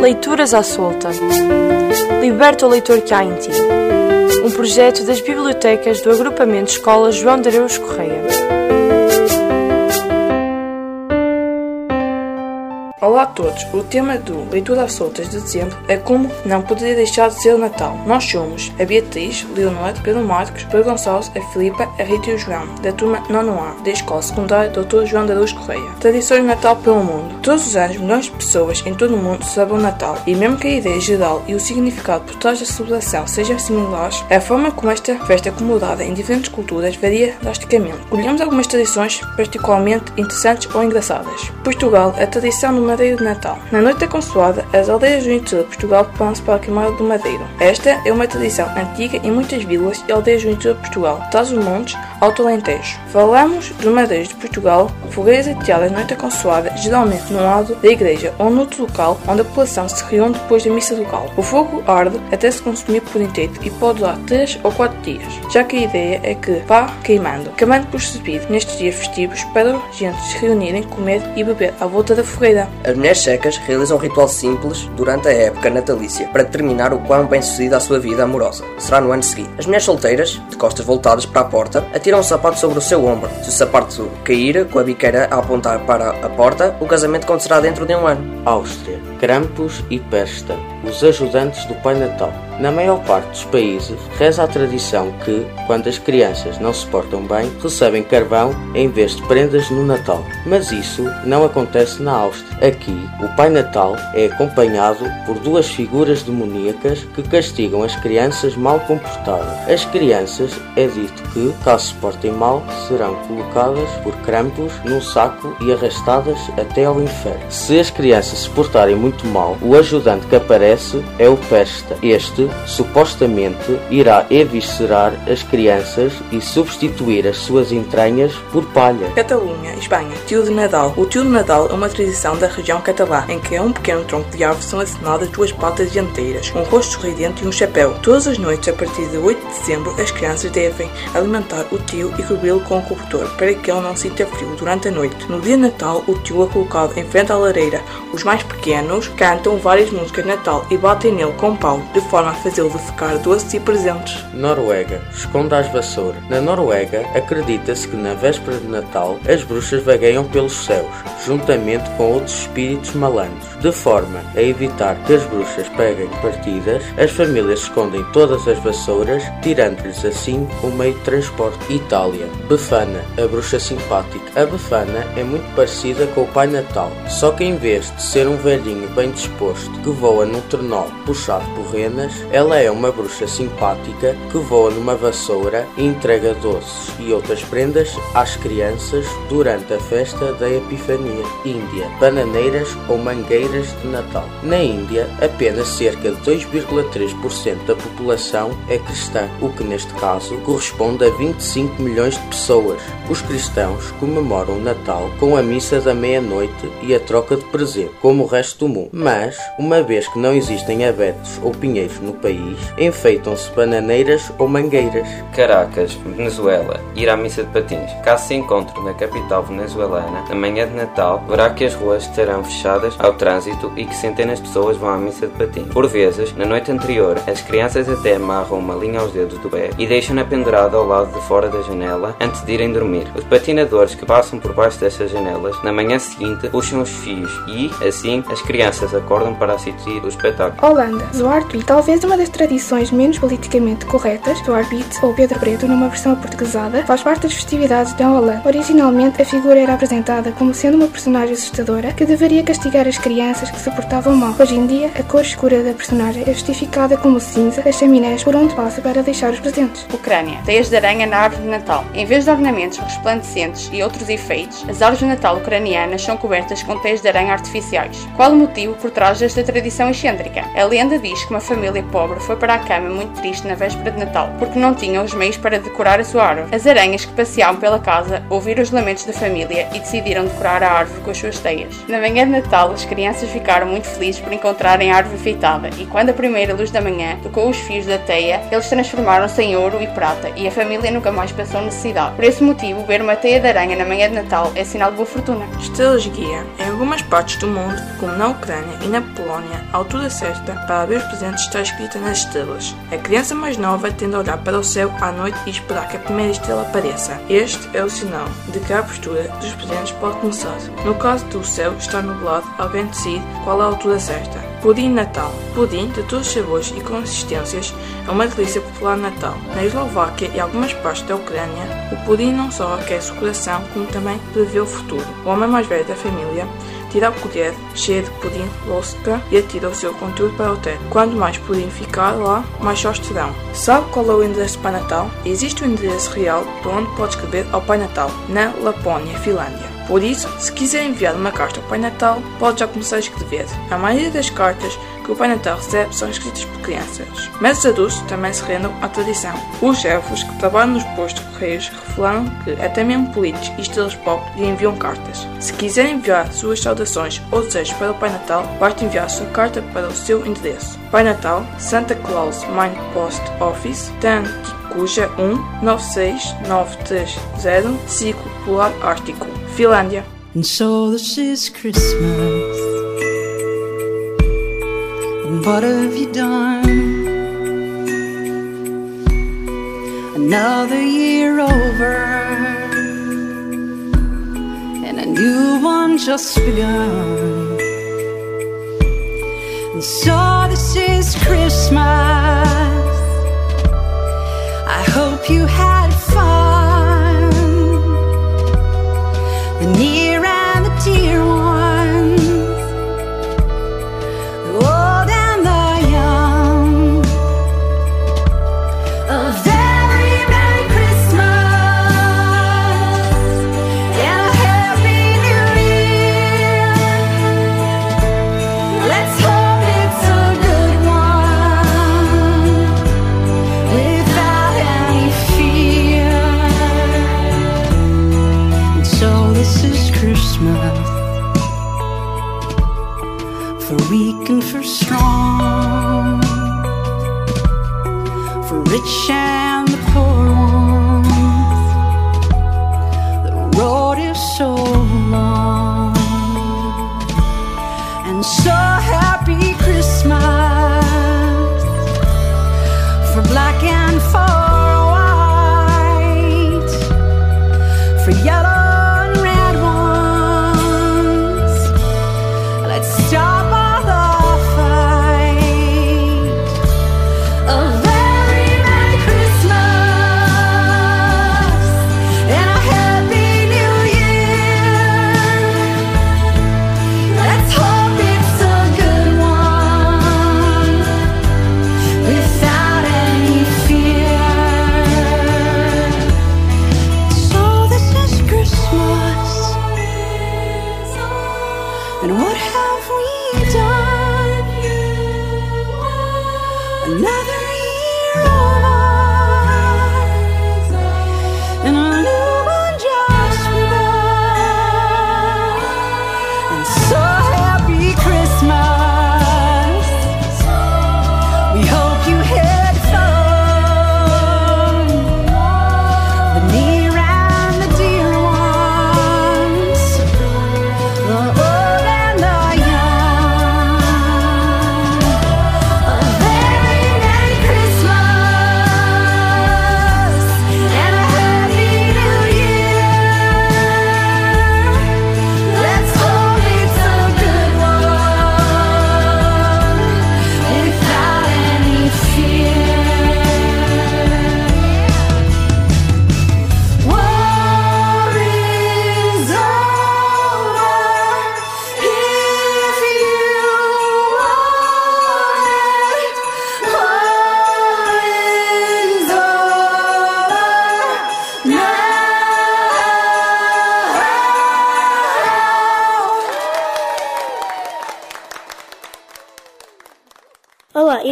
Leituras à solta. Liberta o leitor que há em ti. Um projeto das bibliotecas do Agrupamento Escola João de Areus Correia. Olá a todos! O tema do Leitura às Soltas de dezembro é como não poderia deixar de ser o Natal. Nós somos a Beatriz, Leonor, Pedro Marcos, Pedro Gonçalves, a Filipa, a Rita e o João, da turma 9A, da Escola Secundária Dr. João da Luz Correia. Tradições de Natal pelo mundo. Todos os anos, milhões de pessoas em todo o mundo celebram o Natal, e mesmo que a ideia geral e o significado por trás da celebração sejam similares, a forma como esta festa é comemorada em diferentes culturas varia drasticamente. Colhemos algumas tradições particularmente interessantes ou engraçadas. Portugal, a tradição do de Natal. Na noite da consoada, as aldeias do interior de Portugal preparam-se para a queimada do madeiro. Esta é uma tradição antiga em muitas vilas e aldeias do interior de Portugal, traz os montes, Alto Alentejo. Falamos dos madeiros de Portugal, fogueiras ateadas na noite da consoada, geralmente no lado da igreja ou no outro local onde a população se reúne depois da missa local. O fogo arde até se consumir por inteiro e pode durar 3 ou 4 dias, já que a ideia é que vá queimando, queimando por servido nestes dias festivos para os gente se reunirem, comer e beber à volta da fogueira. As mulheres secas realizam um ritual simples durante a época natalícia para determinar o quão bem sucedida a sua vida amorosa será no ano seguinte. As mulheres solteiras, de costas voltadas para a porta, atiram um sapato sobre o seu ombro. Se o sapato cair, com a biqueira a apontar para a porta, o casamento acontecerá dentro de um ano. Áustria, Krampus e Pesta, os ajudantes do Pai Natal. Na maior parte dos países, reza a tradição que, quando as crianças não se portam bem, recebem carvão em vez de prendas no Natal. Mas isso não acontece na Áustria. Aqui, o Pai Natal é acompanhado por duas figuras demoníacas que castigam as crianças mal comportadas. As crianças é dito que, caso se portem mal, serão colocadas por Krampus num saco e arrastadas até ao inferno. Se as crianças se portarem muito mal, o ajudante que aparece é o Pesta. Este supostamente irá eviscerar as crianças e substituir as suas entranhas por palha. Catalunha, Espanha. Tio de Nadal. O tio de Nadal é uma tradição da região catalã, em que a um pequeno tronco de árvore são assinadas duas patas dianteiras, um rosto sorridente e um chapéu. Todas as noites, a partir de 8 de dezembro, as crianças devem alimentar o tio e cobri-lo com o cobertor, para que ele não sinta frio durante a noite. No dia de Natal, o tio é colocado em frente à lareira. Os mais pequenos cantam várias músicas de Natal e batem nele com pau, de forma fazê-lo ficar doces e presentes. Noruega. Esconda as. Na Noruega, acredita-se que na véspera de Natal as bruxas vagueiam pelos céus, juntamente com outros espíritos malandros. De forma a evitar que as bruxas peguem partidas, as famílias escondem todas as vassouras, tirando-lhes assim o meio de transporte. Itália. Befana, a bruxa simpática. A Befana é muito parecida com o Pai Natal, só que em vez de ser um velhinho bem disposto que voa num trenó puxado por renas, ela é uma bruxa simpática que voa numa vassoura e entrega doces e outras prendas às crianças durante a festa da Epifania. Índia. Bananeiras ou mangueiras de Natal. Na Índia, apenas cerca de 2,3% da população é cristã, o que neste caso corresponde a 25 milhões de pessoas. Os cristãos comemoram o Natal com a missa da meia-noite e a troca de presente, como o resto do mundo. Mas, uma vez que não existem abetos ou pinheiros no país, enfeitam-se bananeiras ou mangueiras. Caracas, Venezuela. Ir à missa de patins. Caso se encontre na capital venezuelana, na manhã de Natal, verá que as ruas estarão fechadas ao trânsito e que centenas de pessoas vão à missa de patins. Por vezes, na noite anterior, as crianças até amarram uma linha aos dedos do pé e deixam-na pendurada ao lado de fora da janela antes de irem dormir. Os patinadores que passam por baixo dessas janelas, na manhã seguinte, puxam os fios e, assim, as crianças acordam para assistir o espetáculo. Holanda. Zwarte Talvez uma das tradições menos politicamente corretas, Zwarte ou Pedro Preto numa versão portuguesada, faz parte das festividades da Holanda. Originalmente, a figura era apresentada como sendo uma personagem assustadora que deveria castigar as crianças que se portavam mal. Hoje em dia, a cor escura da personagem é justificada como cinza das chaminés por onde passa para deixar os presentes. Ucrânia. Teias de aranha na árvore de Natal. Em vez de ornamentos resplandecentes e outros efeitos, as árvores de Natal ucranianas são cobertas com teias de aranha artificiais. Qual o motivo por trás desta tradição excêntrica? A lenda diz que uma família pobre foi para a cama muito triste na véspera de Natal, porque não tinha os meios para decorar a sua árvore. As aranhas que passeavam pela casa ouviram os lamentos da família e decidiram decorar a árvore com as suas teias. Na manhã de Natal, as crianças ficaram muito felizes por encontrarem a árvore enfeitada, e quando a primeira luz da manhã tocou os fios da teia, eles transformaram-se em ouro e prata, e a família nunca mais passou necessidade. Por esse motivo, ver uma teia de aranha na manhã de Natal é sinal de boa fortuna. Estrelas guia. Em algumas partes do mundo, como na Ucrânia e na Polónia, a altura certa para abrir os presentes está escrita nas estrelas. A criança mais nova tende a olhar para o céu à noite e esperar que a primeira estrela apareça. Este é o sinal de que a abertura dos presentes pode começar. No caso do céu estar nublado, alguém decide qual é a altura certa. Pudim Natal. Pudim, de todos os sabores e consistências, é uma delícia popular Natal. Na Eslováquia e algumas partes da Ucrânia, o pudim não só aquece o coração, como também prevê o futuro. O homem mais velho da família tira a colher cheia de pudim louca e atira o seu conteúdo para o teto. Quanto mais pudim ficar lá, mais sós terão. Sabe qual é o endereço do Pai Natal? Existe um endereço real para onde pode escrever ao Pai Natal, na Lapónia, Finlândia. Por isso, se quiser enviar uma carta ao Pai Natal, pode já começar a escrever. A maioria das cartas que o Pai Natal recebe são escritas por crianças, mas os adultos também se rendam à tradição. Os elfos que trabalham nos postos de correios revelaram que até mesmo políticos e estrelas pop lhe enviam cartas. Se quiser enviar suas saudações ou desejos para o Pai Natal, basta enviar sua carta para o seu endereço. Pai Natal, Santa Claus Mine Post Office, Dan Kikuja 1 96930 Ciclo Polar Ártico, Finlândia. And so this is Christmas. And what have you done? Another year over, and a new one just begun. And so this is Christmas. I hope you had fun.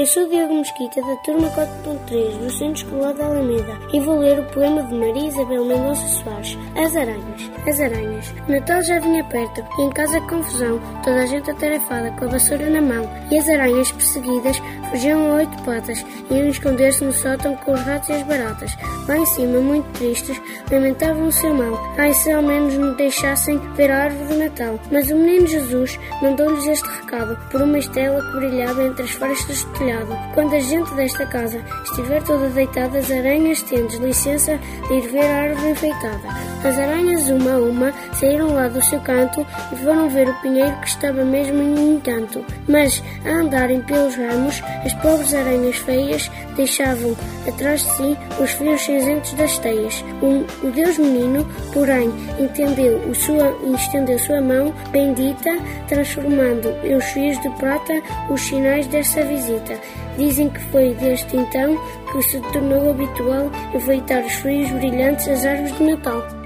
Sou Diogo Mesquita, da turma 4.3 do Centro Escolar da Alameda e vou ler o poema de Maria Isabel Mendonça Soares, As Aranhas. As Aranhas. Natal já vinha perto e em casa confusão, toda a gente atarefada com a vassoura na mão e as aranhas perseguidas fugiam a oito patas e iam esconder-se no sótão com os ratos e as baratas. Lá em cima, muito tristes, lamentavam o seu mal. Ai, se ao menos me deixassem ver a árvore do Natal. Mas o menino Jesus mandou-lhes este recado por uma estrela que brilhava entre as frestas do telhado. Quando a gente desta casa estiver toda deitada, as aranhas tendes licença de ir ver a árvore enfeitada. As aranhas, uma a uma, saíram lá do seu canto e foram ver o pinheiro que estava mesmo em encanto. Mas, a andarem pelos ramos, as pobres aranhas feias deixavam atrás de si os fios cinzentos das teias. O, o Deus menino, porém, entendeu o sua, estendeu sua mão bendita, transformando os fios de prata os sinais dessa visita. Dizem que foi desde então que se tornou habitual enfeitar os frios brilhantes às árvores de Natal.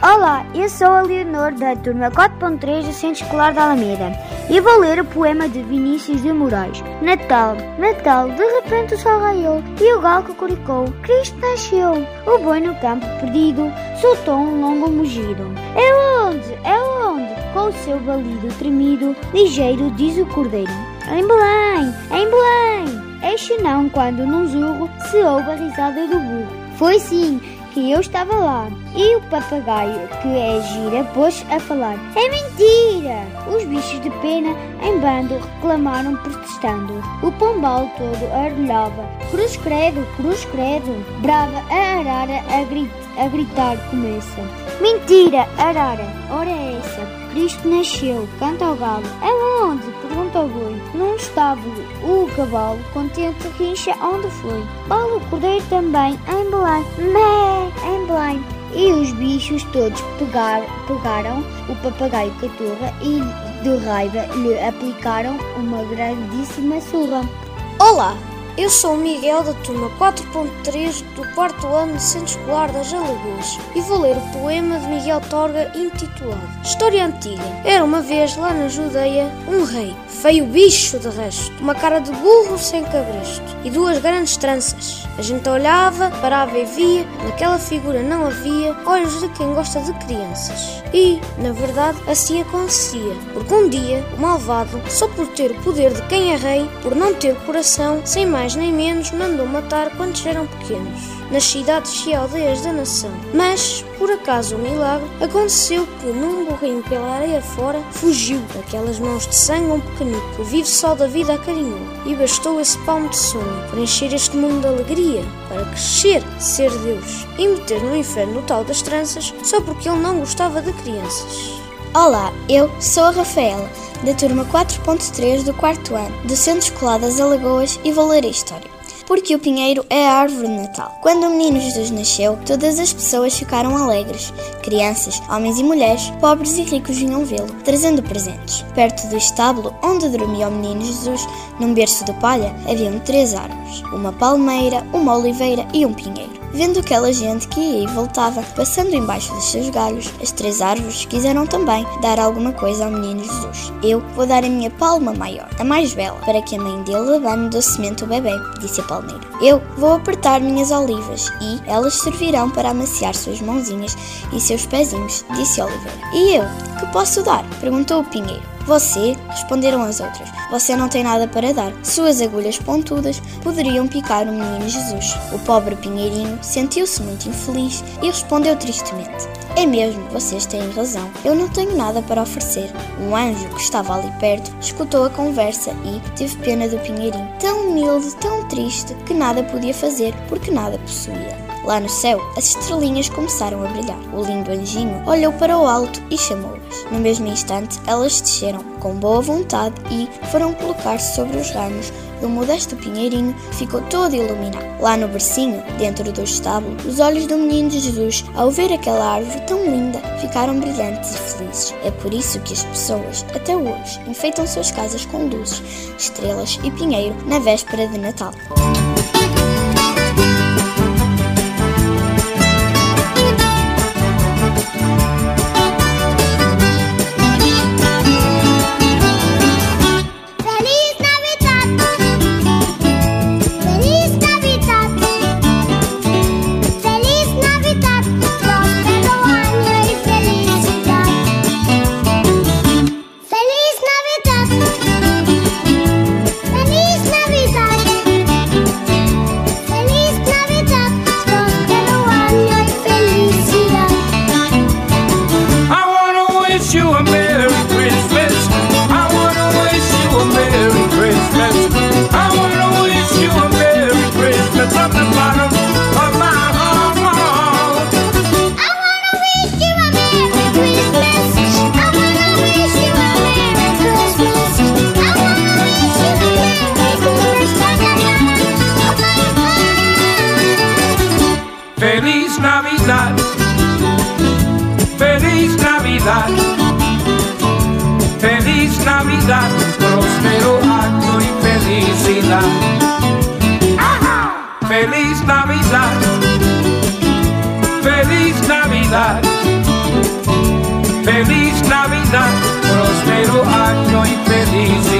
Olá, eu sou a Leonor da turma 4.3 do Centro Escolar da Alameda e vou ler o poema de Vinícius de Moraes. Natal, Natal, de repente o sol raiou e o galo cocoricou. Cristo nasceu. O boi no campo perdido soltou um longo mugido. É onde? É onde? Com o seu balido tremido, ligeiro diz o cordeiro. Em Belém, em Belém. Este não quando num zurro se ouve a risada do burro. Foi sim que eu estava lá. E o papagaio, que é gira, pôs a falar. É mentira! Os bichos de pena, em bando, reclamaram protestando. O pombal todo ardelhava. Cruz credo, cruz credo. Brava a arara a, grit a gritar começa. Mentira, arara, ora é essa. Cristo nasceu, canta ao galo. Aonde? Pergunta o boi. Num estábulo. O cavalo, contente, rincha onde foi. Bala o cordeiro também, em Belém. Mé, em Belém. E os bichos todos pegar, pegaram o papagaio caturra e de raiva lhe aplicaram uma grandíssima surra. Olá, eu sou o Miguel da turma 4.3 do quarto ano do Centro Escolar das Alagoas e vou ler o poema de Miguel Torga intitulado História Antiga. Era uma vez lá na Judeia um rei, feio bicho de resto, uma cara de burro sem cabresto e duas grandes tranças. A gente olhava, parava e via, naquela figura não havia olhos de quem gosta de crianças. E, na verdade, assim acontecia, porque um dia o malvado, só por ter o poder de quem é rei, por não ter coração, sem mais nem menos, mandou matar quantos eram pequenos nas cidades e aldeias da nação. Mas, por acaso um milagre, aconteceu que num burrinho pela areia fora fugiu daquelas mãos de sangue um pequenito que vive só da vida acarinhou. E bastou esse palmo de sonho para encher este mundo de alegria, para crescer, ser Deus e meter no inferno o tal das tranças só porque ele não gostava de crianças. Olá, eu sou a Rafaela, da turma 4.3 do quarto ano, do Centro Escolar das Alagoas e vou ler a história porque o pinheiro é a árvore de Natal. Quando o menino Jesus nasceu, todas as pessoas ficaram alegres. Crianças, homens e mulheres, pobres e ricos vinham vê-lo, trazendo presentes. Perto do estábulo onde dormia o menino Jesus, num berço de palha, haviam três árvores: uma palmeira, uma oliveira e um pinheiro. Vendo aquela gente que ia e voltava, passando embaixo dos seus galhos, as três árvores quiseram também dar alguma coisa ao menino Jesus. Eu vou dar a minha palma maior, a mais bela, para que a mãe dele abane docemente o bebê, disse a palmeira. Eu vou apertar minhas olivas e elas servirão para amaciar suas mãozinhas e seus pezinhos, disse a oliveira. E eu, que posso dar? perguntou o pinheiro. Você, responderam as outras, você não tem nada para dar. Suas agulhas pontudas poderiam picar o menino Jesus. O pobre pinheirinho sentiu-se muito infeliz e respondeu tristemente: É mesmo, vocês têm razão. Eu não tenho nada para oferecer. Um anjo que estava ali perto escutou a conversa e teve pena do pinheirinho, tão humilde, tão triste, que nada podia fazer porque nada possuía. Lá no céu, as estrelinhas começaram a brilhar. O lindo anjinho olhou para o alto e chamou-as. No mesmo instante, elas desceram com boa vontade e foram colocar-se sobre os ramos do modesto pinheirinho ficou todo iluminado. Lá no bercinho, dentro do estábulo, os olhos do menino Jesus, ao ver aquela árvore tão linda, ficaram brilhantes e felizes. É por isso que as pessoas, até hoje, enfeitam suas casas com luzes, estrelas e pinheiro na véspera de Natal. easy.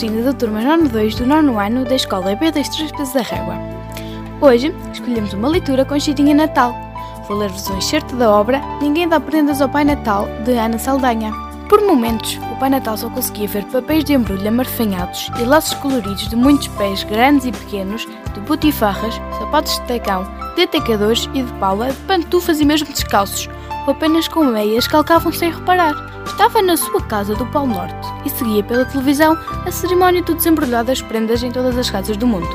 Lucinda da turma 92 do nono ano da Escola B das Três da Régua. Hoje escolhemos uma leitura com cheirinha Natal. Vou ler-vos um excerto da obra Ninguém dá prendas ao Pai Natal, de Ana Saldanha. Por momentos, o Pai Natal só conseguia ver papéis de embrulho amarfanhados e laços coloridos de muitos pés grandes e pequenos, de botifarras, sapatos de tacão, de atacadores e de paula, de pantufas e mesmo descalços, apenas com meias calcavam sem reparar. Estava na sua casa do Polo Norte e seguia pela televisão a cerimónia do desembrulhar das prendas em todas as casas do mundo.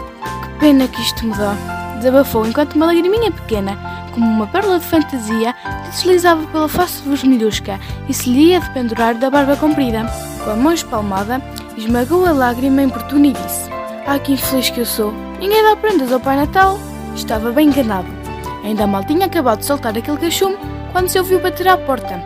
Que pena que isto me dá! Desabafou enquanto uma lagriminha pequena, como uma pérola de fantasia, deslizava pela face vermelhusca e se lhe ia dependurar da barba comprida. Com a mão espalmada, esmagou a lágrima importuna e disse: Ah, que infeliz que eu sou! Ninguém dá prendas ao Pai Natal! Estava bem enganado. Ainda mal tinha acabado de soltar aquele cachume quando se ouviu bater à porta.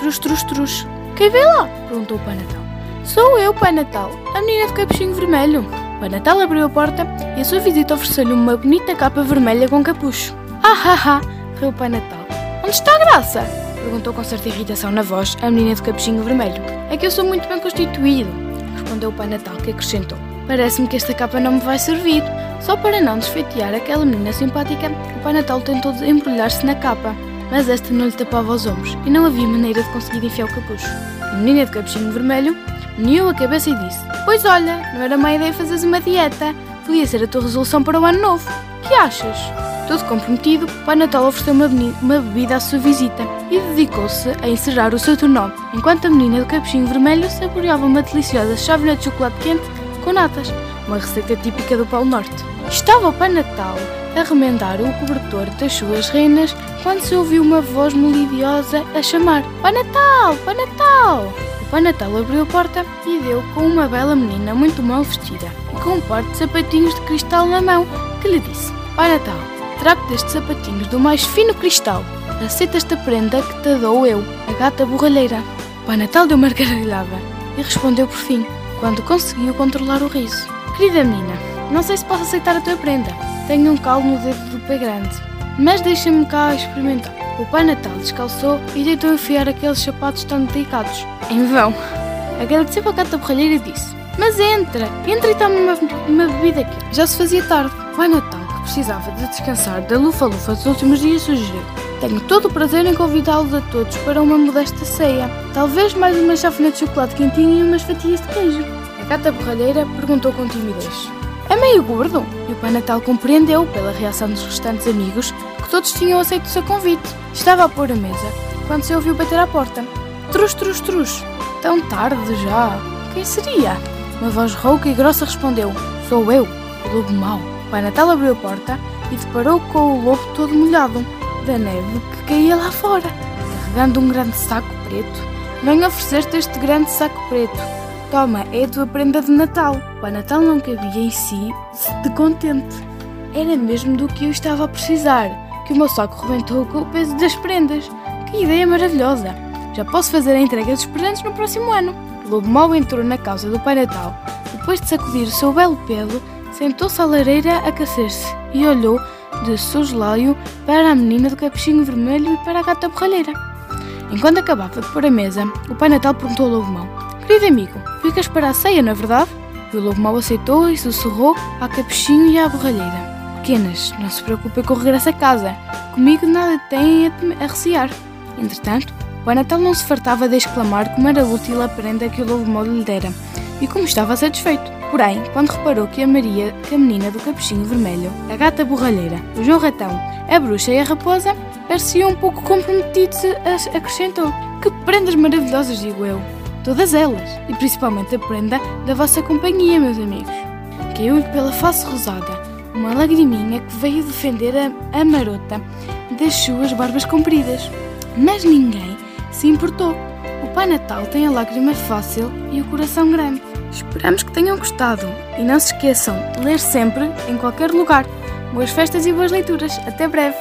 Trus, trus, trus. Quem vem lá? perguntou o Pai Natal. Sou eu, Pai Natal, a menina de capuchinho vermelho. O Pai Natal abriu a porta e a sua visita ofereceu-lhe uma bonita capa vermelha com capucho. Ah, ha, ha, riu o Pai Natal. Onde está a graça? Perguntou com certa irritação na voz a menina de capuchinho vermelho. É que eu sou muito bem constituído, respondeu o Pai Natal, que acrescentou. Parece-me que esta capa não me vai servir. Só para não desfeitear aquela menina simpática, o Pai Natal tentou embrulhar-se na capa mas esta não lhe tapava os ombros e não havia maneira de conseguir enfiar o capucho. A menina de capuchinho vermelho meneou a cabeça e disse: Pois olha, não era má ideia fazeres uma dieta. Podia ser a tua resolução para o ano novo. Que achas? Todo comprometido, Pai Natal ofereceu uma, uma bebida à sua visita e dedicou-se a encerrar o seu tornó, enquanto a menina do capuchinho vermelho saboreava uma deliciosa chávena de chocolate quente com natas, uma receita típica do Polo Norte. Estava o Pai Natal a remendar o cobertor das suas renas quando se ouviu uma voz melodiosa a chamar: Pai Natal! Pai Natal! O Pai Natal abriu a porta e deu com uma bela menina muito mal vestida e com um par de sapatinhos de cristal na mão, que lhe disse: Pai Natal, trago destes sapatinhos do mais fino cristal. Aceita esta prenda que te dou eu, a gata borralheira. Pai Natal deu uma gargalhada e respondeu por fim, quando conseguiu controlar o riso: Querida menina, não sei se posso aceitar a tua prenda. Tenho um calo no dedo do pé grande. Mas deixa-me cá experimentar. O Pai Natal descalçou e tentou enfiar aqueles sapatos tão delicados. Em vão. Agradeceu a gata borralheira e disse: Mas entra, entra e toma uma, uma bebida aqui. Já se fazia tarde. O Pai Natal, que precisava de descansar da lufa-lufa dos últimos dias, sugeriu: Tenho todo o prazer em convidá-los a todos para uma modesta ceia. Talvez mais uma chávena de chocolate quentinho e umas fatias de queijo. A gata borralheira perguntou com timidez: é meio gordo. E o Pai Natal compreendeu, pela reação dos restantes amigos, que todos tinham aceito o seu convite. Estava a pôr a mesa, quando se ouviu bater à porta. Trus, trus, trus. Tão tarde já. Quem seria? Uma voz rouca e grossa respondeu: Sou eu, o lobo mau. O Pai Natal abriu a porta e deparou com o lobo todo molhado, da neve que caía lá fora. carregando um grande saco preto. Venho oferecer-te este grande saco preto. Toma, é a tua prenda de Natal. O Natal não cabia em si de contente. Era mesmo do que eu estava a precisar, que o meu saco rebentou com o peso das prendas. Que ideia maravilhosa! Já posso fazer a entrega dos presentes no próximo ano. O lobo mau entrou na causa do Pai Natal. Depois de sacudir o seu belo pelo, sentou-se à lareira a aquecer-se e olhou de soslaio para a menina do capuchinho vermelho e para a gata borralheira. Enquanto acabava de pôr a mesa, o Pai Natal perguntou ao lobo mau: Querido amigo, ficas para a ceia, não é verdade? E o lobo mau aceitou e sussurrou ao capuchinho e à borralheira: Pequenas, não se preocupem com o regresso a casa. Comigo nada têm a, a recear. Entretanto, o Pai Natal não se fartava de exclamar como era útil a prenda que o lobo mau lhe dera e como estava satisfeito. Porém, quando reparou que a Maria, que a menina do capuchinho vermelho, a gata borralheira, o João Ratão, a bruxa e a raposa pareciam um pouco comprometidos, acrescentou. Que prendas maravilhosas, digo eu. Todas elas, e principalmente a prenda da vossa companhia, meus amigos. Caiu-lhe pela face rosada uma lagriminha que veio defender a, a marota das suas barbas compridas. Mas ninguém se importou. O Pai Natal tem a lágrima fácil e o coração grande. Esperamos que tenham gostado e não se esqueçam ler sempre, em qualquer lugar. Boas festas e boas leituras. Até breve!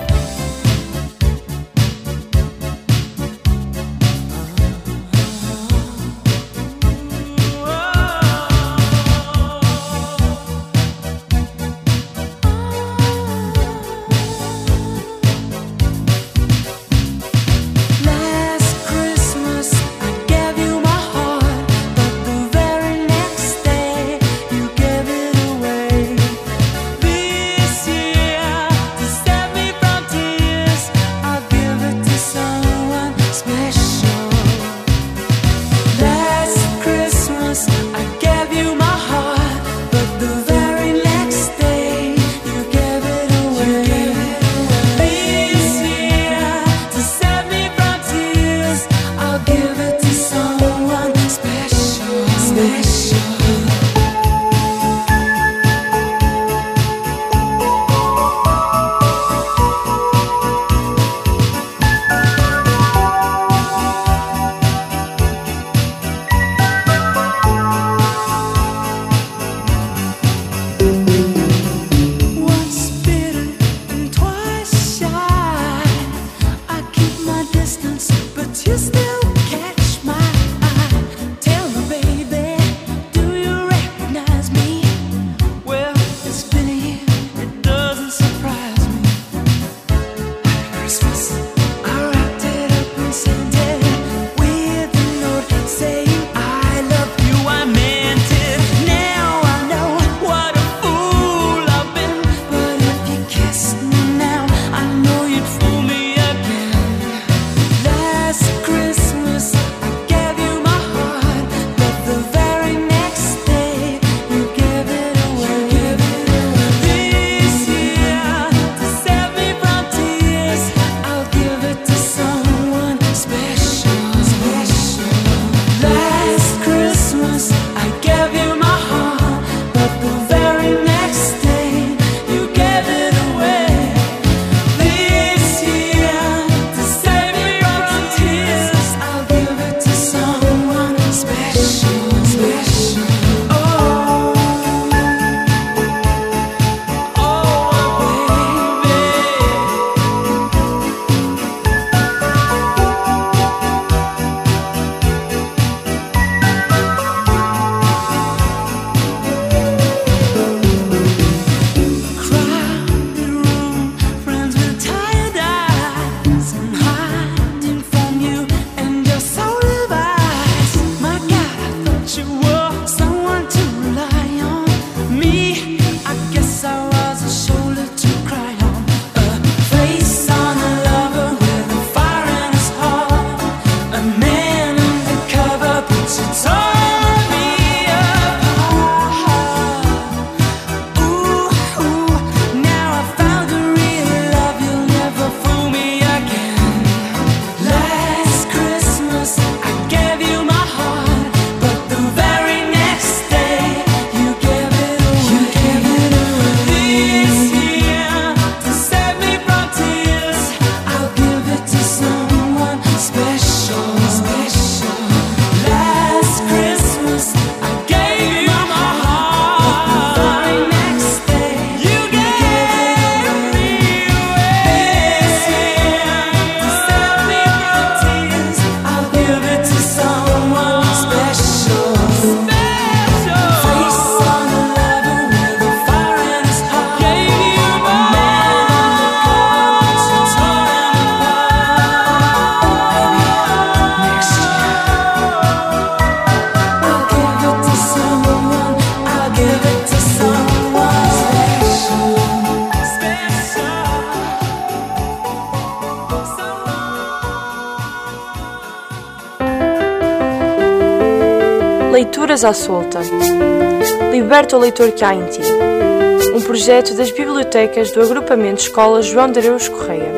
À solta. Liberta o leitor que há em ti. Um projeto das bibliotecas do Agrupamento Escola João de Areus Correia.